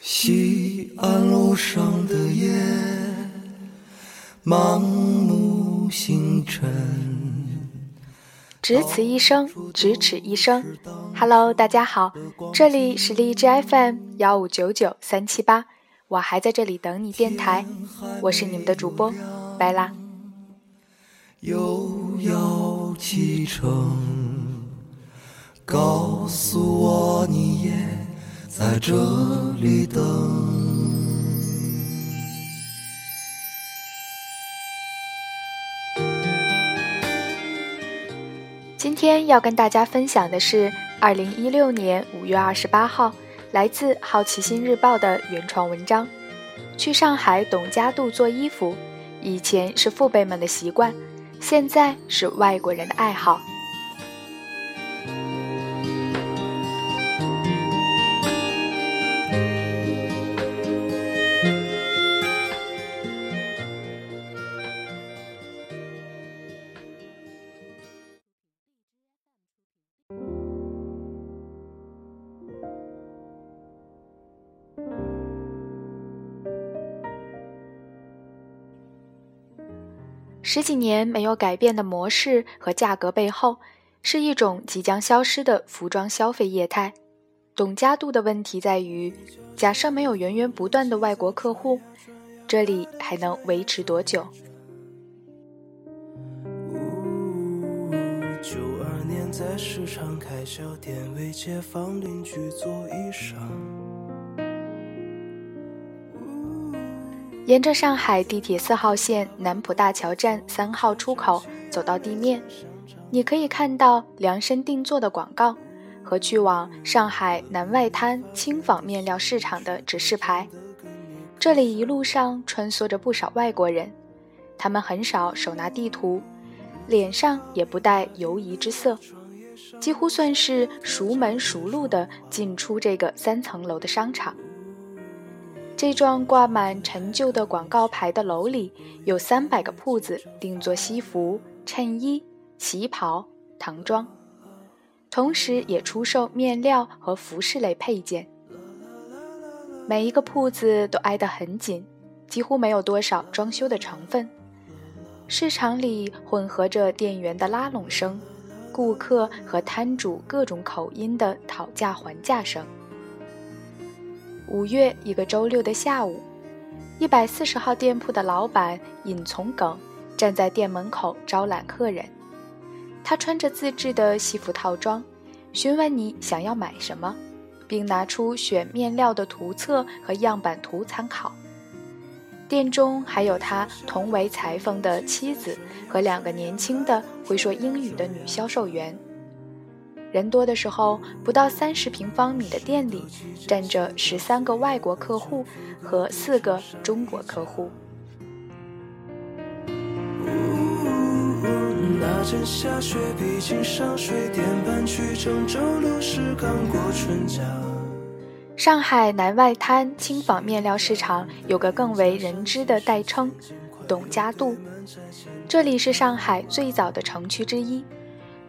西安路上的夜，盲目星辰。只此一生，咫尺一生。Hello，大家好，这里是荔枝 FM 幺五九九三七八，我还在这里等你电台，我是你们的主播白啦。又要启程，告诉我你也在这里等。今天要跟大家分享的是二零一六年五月二十八号来自《好奇心日报》的原创文章。去上海董家渡做衣服，以前是父辈们的习惯。现在是外国人的爱好。十几年没有改变的模式和价格背后，是一种即将消失的服装消费业态。董家渡的问题在于，假设没有源源不断的外国客户，这里还能维持多久？九二年在市场开小店，为街坊邻居做衣裳。沿着上海地铁四号线南浦大桥站三号出口走到地面，你可以看到量身定做的广告和去往上海南外滩轻纺面料市场的指示牌。这里一路上穿梭着不少外国人，他们很少手拿地图，脸上也不带犹疑之色，几乎算是熟门熟路的进出这个三层楼的商场。这幢挂满陈旧的广告牌的楼里，有三百个铺子定做西服、衬衣、旗袍、唐装，同时也出售面料和服饰类配件。每一个铺子都挨得很紧，几乎没有多少装修的成分。市场里混合着店员的拉拢声，顾客和摊主各种口音的讨价还价声。五月一个周六的下午，一百四十号店铺的老板尹从耿站在店门口招揽客人。他穿着自制的西服套装，询问你想要买什么，并拿出选面料的图册和样板图参考。店中还有他同为裁缝的妻子和两个年轻的会说英语的女销售员。人多的时候，不到三十平方米的店里站着十三个外国客户和四个中国客户。上海南外滩轻纺面料市场有个更为人知的代称“董家渡”，这里是上海最早的城区之一。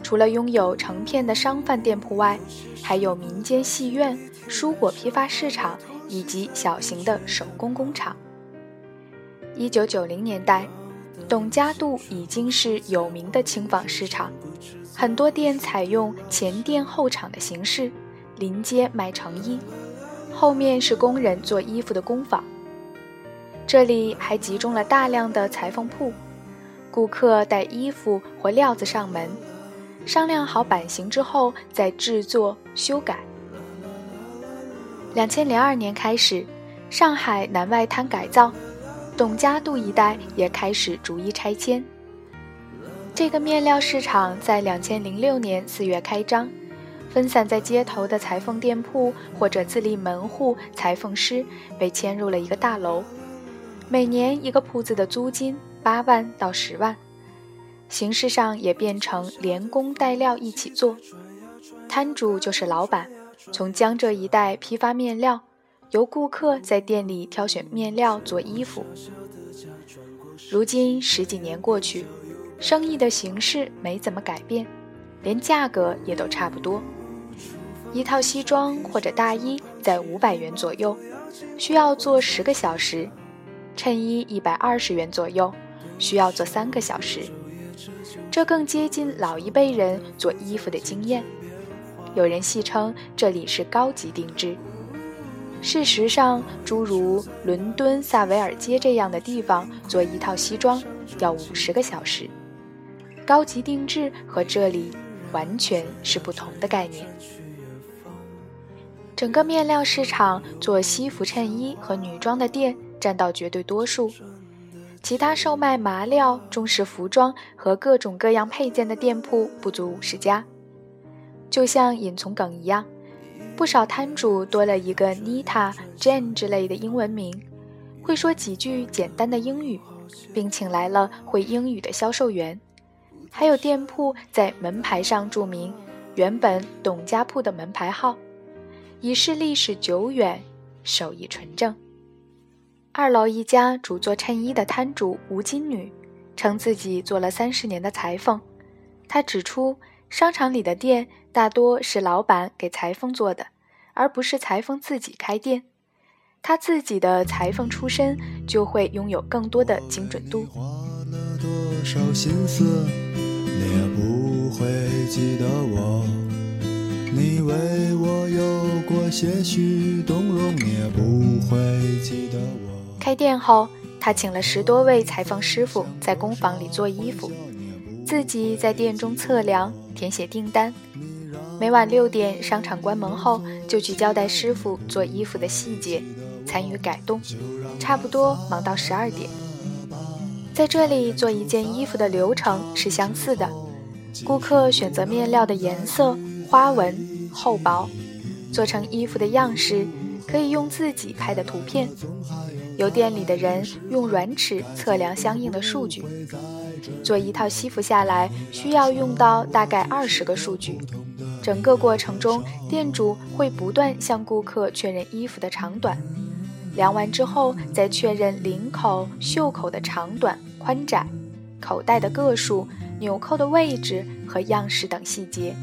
除了拥有成片的商贩店铺外，还有民间戏院、蔬果批发市场以及小型的手工工厂。一九九零年代，董家渡已经是有名的轻纺市场，很多店采用前店后厂的形式，临街卖成衣，后面是工人做衣服的工坊。这里还集中了大量的裁缝铺，顾客带衣服或料子上门。商量好版型之后再制作修改。两千零二年开始，上海南外滩改造，董家渡一带也开始逐一拆迁。这个面料市场在两千零六年四月开张，分散在街头的裁缝店铺或者自立门户裁缝师被迁入了一个大楼，每年一个铺子的租金八万到十万。形式上也变成连工带料一起做，摊主就是老板，从江浙一带批发面料，由顾客在店里挑选面料做衣服。如今十几年过去，生意的形式没怎么改变，连价格也都差不多。一套西装或者大衣在五百元左右，需要做十个小时；衬衣一百二十元左右，需要做三个小时。这更接近老一辈人做衣服的经验。有人戏称这里是高级定制。事实上，诸如伦敦萨维尔街这样的地方做一套西装要五十个小时。高级定制和这里完全是不同的概念。整个面料市场做西服、衬衣和女装的店占到绝对多数，其他售卖麻料、中式服装和各种各样配件的店铺不足五十家。就像尹从耿一样，不少摊主多了一个 Nita、Jane 之类的英文名，会说几句简单的英语，并请来了会英语的销售员。还有店铺在门牌上注明原本董家铺的门牌号，以示历史久远、手艺纯正。二楼一家主做衬衣的摊主吴金女，称自己做了三十年的裁缝。她指出，商场里的店大多是老板给裁缝做的，而不是裁缝自己开店。他自己的裁缝出身，就会拥有更多的精准度。也不会记得我，你为我有过些许动容，你也不会记得我。开店后，他请了十多位裁缝师傅在工坊里做衣服，自己在店中测量、填写订单。每晚六点，商场关门后，就去交代师傅做衣服的细节，参与改动，差不多忙到十二点。在这里做一件衣服的流程是相似的，顾客选择面料的颜色、花纹、厚薄，做成衣服的样式，可以用自己拍的图片，由店里的人用软尺测量相应的数据。做一套西服下来需要用到大概二十个数据，整个过程中店主会不断向顾客确认衣服的长短。量完之后，再确认领口、袖口的长短、宽窄、口袋的个数、纽扣的位置和样式等细节。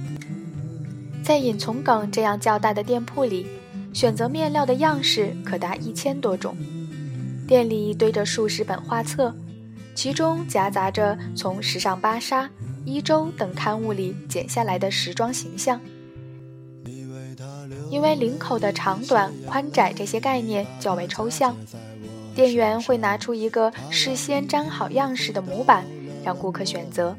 在尹从耿这样较大的店铺里，选择面料的样式可达一千多种。店里堆着数十本画册，其中夹杂着从《时尚芭莎》《一周》等刊物里剪下来的时装形象。因为领口的长短、宽窄这些概念较为抽象，店员会拿出一个事先粘好样式的模板，让顾客选择，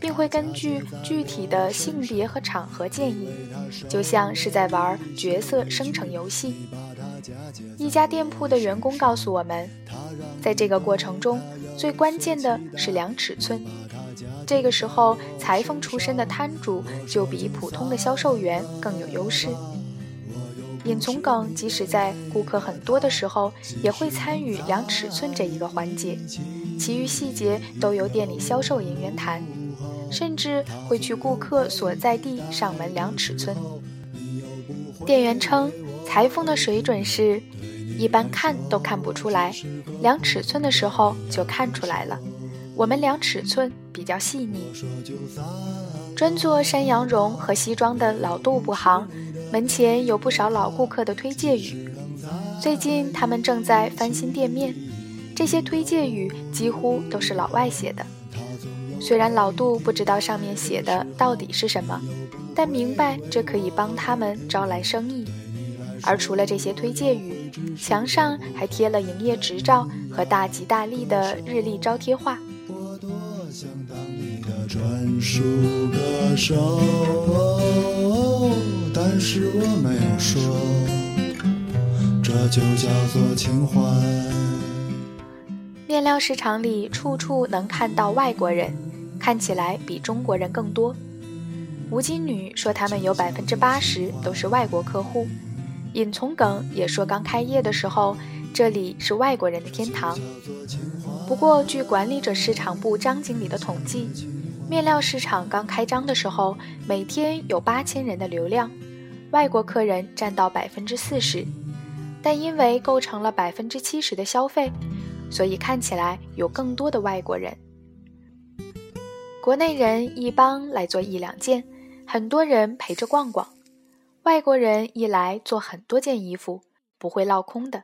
并会根据具体的性别和场合建议，就像是在玩角色生成游戏。一家店铺的员工告诉我们，在这个过程中，最关键的是量尺寸。这个时候，裁缝出身的摊主就比普通的销售员更有优势。尹从耿即使在顾客很多的时候，也会参与量尺寸这一个环节，其余细节都由店里销售人员谈，甚至会去顾客所在地上门量尺寸。店员称，裁缝的水准是，一般看都看不出来，量尺寸的时候就看出来了。我们量尺寸比较细腻。专做山羊绒和西装的老杜布行。门前有不少老顾客的推介语，最近他们正在翻新店面，这些推介语几乎都是老外写的。虽然老杜不知道上面写的到底是什么，但明白这可以帮他们招来生意。而除了这些推介语，墙上还贴了营业执照和大吉大利的日历招贴画。专属歌手但是我没有说，这就叫做情怀。面料市场里处处能看到外国人，看起来比中国人更多。吴金女说，他们有百分之八十都是外国客户。尹从耿也说，刚开业的时候，这里是外国人的天堂。不过，据管理者市场部张经理的统计，面料市场刚开张的时候，每天有八千人的流量。外国客人占到百分之四十，但因为构成了百分之七十的消费，所以看起来有更多的外国人。国内人一帮来做一两件，很多人陪着逛逛。外国人一来做很多件衣服，不会落空的。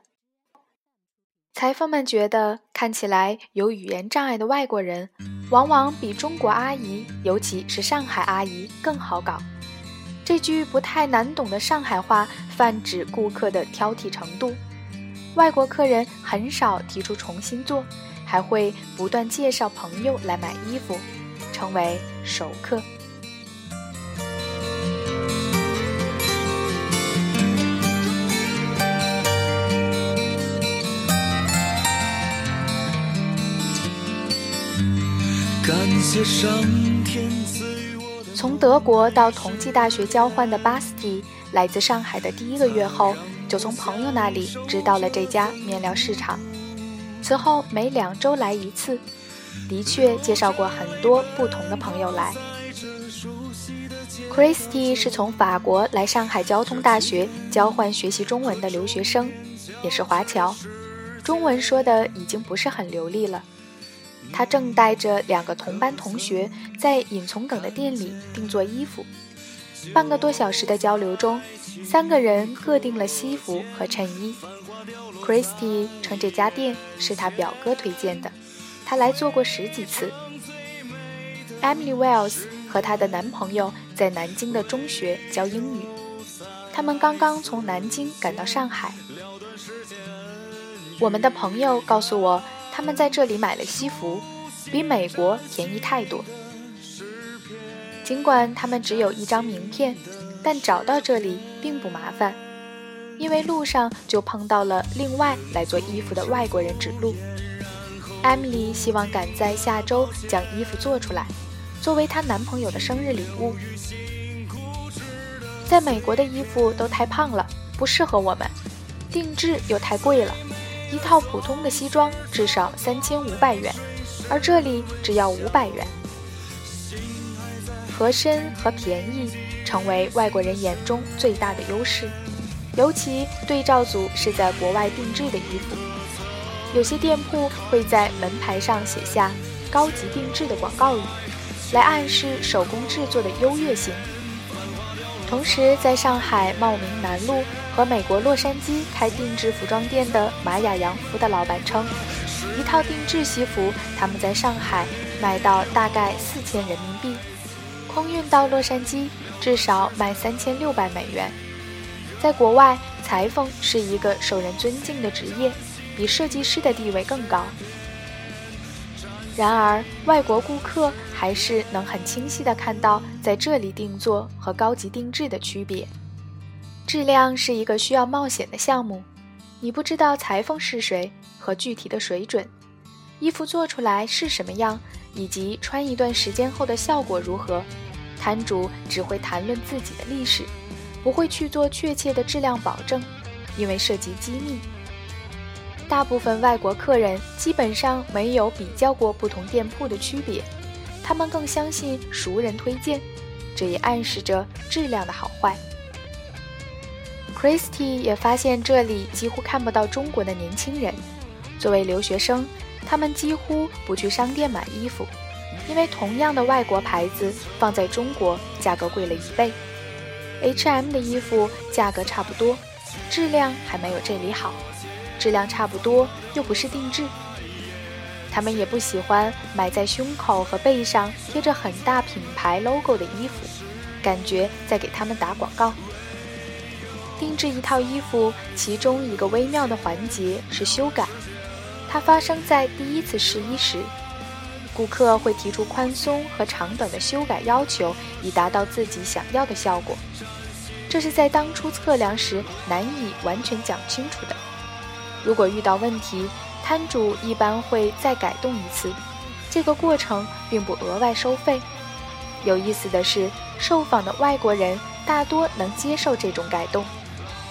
裁缝们觉得，看起来有语言障碍的外国人，往往比中国阿姨，尤其是上海阿姨更好搞。这句不太难懂的上海话，泛指顾客的挑剔程度。外国客人很少提出重新做，还会不断介绍朋友来买衣服，称为熟客。从德国到同济大学交换的巴斯蒂，来自上海的第一个月后，就从朋友那里知道了这家面料市场。此后每两周来一次，的确介绍过很多不同的朋友来。Christy 是从法国来上海交通大学交换学习中文的留学生，也是华侨，中文说的已经不是很流利了。他正带着两个同班同学在尹从耿的店里定做衣服。半个多小时的交流中，三个人各订了西服和衬衣。Christy 称这家店是他表哥推荐的，他来做过十几次。Emily Wells 和她的男朋友在南京的中学教英语，他们刚刚从南京赶到上海。我们的朋友告诉我。他们在这里买了西服，比美国便宜太多。尽管他们只有一张名片，但找到这里并不麻烦，因为路上就碰到了另外来做衣服的外国人指路。Emily 希望赶在下周将衣服做出来，作为她男朋友的生日礼物。在美国的衣服都太胖了，不适合我们，定制又太贵了。一套普通的西装至少三千五百元，而这里只要五百元。合身和便宜成为外国人眼中最大的优势，尤其对照组是在国外定制的衣服。有些店铺会在门牌上写下“高级定制”的广告语，来暗示手工制作的优越性。同时，在上海茂名南路。和美国洛杉矶开定制服装店的玛雅洋服的老板称，一套定制西服他们在上海卖到大概四千人民币，空运到洛杉矶至少卖三千六百美元。在国外，裁缝是一个受人尊敬的职业，比设计师的地位更高。然而，外国顾客还是能很清晰地看到在这里定做和高级定制的区别。质量是一个需要冒险的项目，你不知道裁缝是谁和具体的水准，衣服做出来是什么样，以及穿一段时间后的效果如何，摊主只会谈论自己的历史，不会去做确切的质量保证，因为涉及机密。大部分外国客人基本上没有比较过不同店铺的区别，他们更相信熟人推荐，这也暗示着质量的好坏。Christy 也发现这里几乎看不到中国的年轻人。作为留学生，他们几乎不去商店买衣服，因为同样的外国牌子放在中国价格贵了一倍。H&M 的衣服价格差不多，质量还没有这里好。质量差不多又不是定制。他们也不喜欢买在胸口和背上贴着很大品牌 logo 的衣服，感觉在给他们打广告。定制一套衣服，其中一个微妙的环节是修改。它发生在第一次试衣时，顾客会提出宽松和长短的修改要求，以达到自己想要的效果。这是在当初测量时难以完全讲清楚的。如果遇到问题，摊主一般会再改动一次。这个过程并不额外收费。有意思的是，受访的外国人大多能接受这种改动。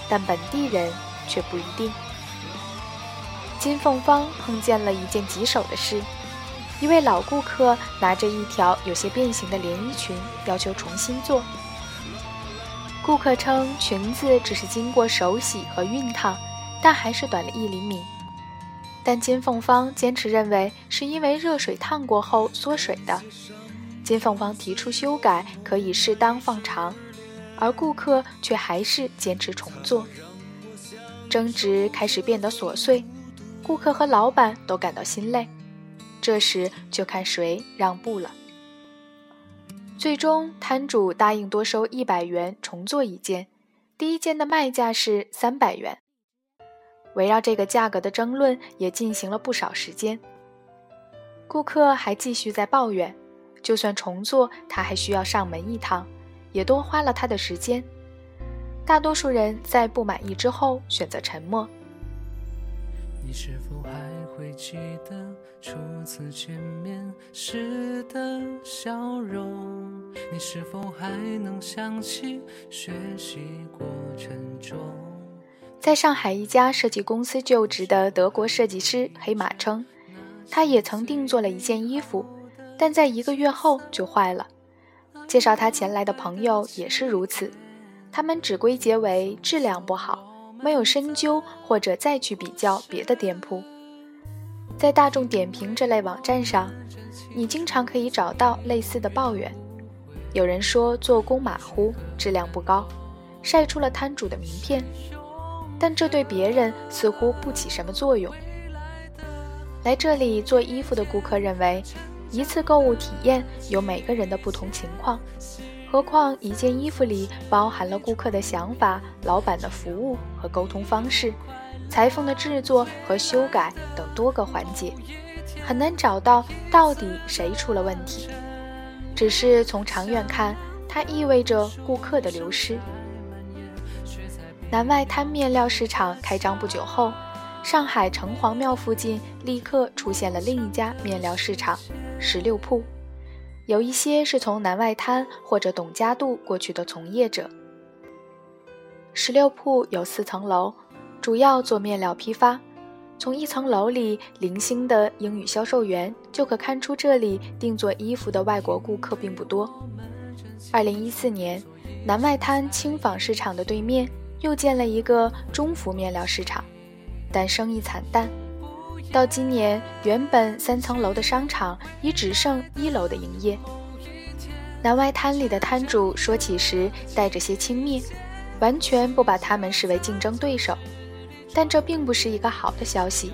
但本地人却不一定。金凤芳碰见了一件棘手的事：一位老顾客拿着一条有些变形的连衣裙，要求重新做。顾客称裙子只是经过手洗和熨烫，但还是短了一厘米。但金凤芳坚持认为是因为热水烫过后缩水的。金凤芳提出修改，可以适当放长。而顾客却还是坚持重做。争执开始变得琐碎，顾客和老板都感到心累。这时就看谁让步了。最终，摊主答应多收一百元重做一件，第一件的卖价是三百元。围绕这个价格的争论也进行了不少时间。顾客还继续在抱怨，就算重做，他还需要上门一趟，也多花了他的时间。大多数人在不满意之后选择沉默。你是否还会记得初次见面时的笑容？你是否还能想起学习过程中？在上海一家设计公司就职的德国设计师黑马称，他也曾定做了一件衣服，但在一个月后就坏了。介绍他前来的朋友也是如此。他们只归结为质量不好，没有深究或者再去比较别的店铺。在大众点评这类网站上，你经常可以找到类似的抱怨。有人说做工马虎，质量不高，晒出了摊主的名片，但这对别人似乎不起什么作用。来这里做衣服的顾客认为，一次购物体验有每个人的不同情况。何况一件衣服里包含了顾客的想法、老板的服务和沟通方式、裁缝的制作和修改等多个环节，很难找到到底谁出了问题。只是从长远看，它意味着顾客的流失。南外滩面料市场开张不久后，上海城隍庙附近立刻出现了另一家面料市场——十六铺。有一些是从南外滩或者董家渡过去的从业者。十六铺有四层楼，主要做面料批发。从一层楼里零星的英语销售员就可看出，这里定做衣服的外国顾客并不多。二零一四年，南外滩轻纺市场的对面又建了一个中服面料市场，但生意惨淡。到今年，原本三层楼的商场已只剩一楼的营业。南外滩里的摊主说起时带着些轻蔑，完全不把他们视为竞争对手。但这并不是一个好的消息，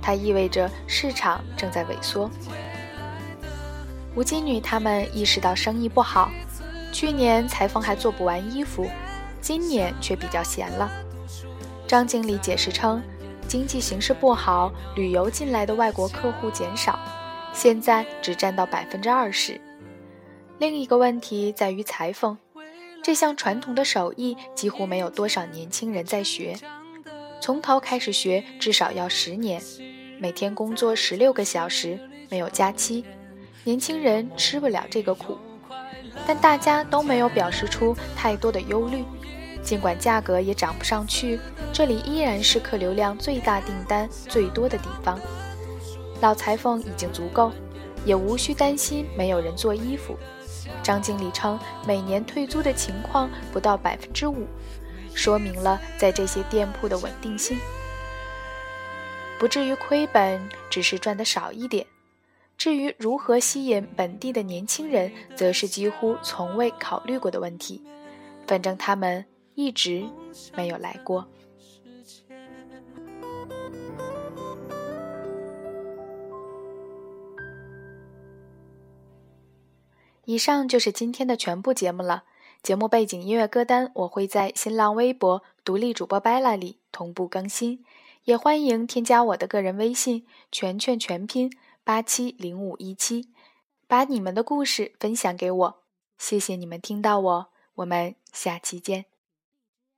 它意味着市场正在萎缩。吴金女他们意识到生意不好，去年裁缝还做不完衣服，今年却比较闲了。张经理解释称。经济形势不好，旅游进来的外国客户减少，现在只占到百分之二十。另一个问题在于裁缝，这项传统的手艺几乎没有多少年轻人在学，从头开始学至少要十年，每天工作十六个小时，没有假期，年轻人吃不了这个苦。但大家都没有表示出太多的忧虑。尽管价格也涨不上去，这里依然是客流量最大、订单最多的地方。老裁缝已经足够，也无需担心没有人做衣服。张经理称，每年退租的情况不到百分之五，说明了在这些店铺的稳定性，不至于亏本，只是赚的少一点。至于如何吸引本地的年轻人，则是几乎从未考虑过的问题。反正他们。一直没有来过。以上就是今天的全部节目了。节目背景音乐歌单我会在新浪微博独立主播 Bella 里同步更新，也欢迎添加我的个人微信“全全全拼八七零五一七”，把你们的故事分享给我。谢谢你们听到我，我们下期见。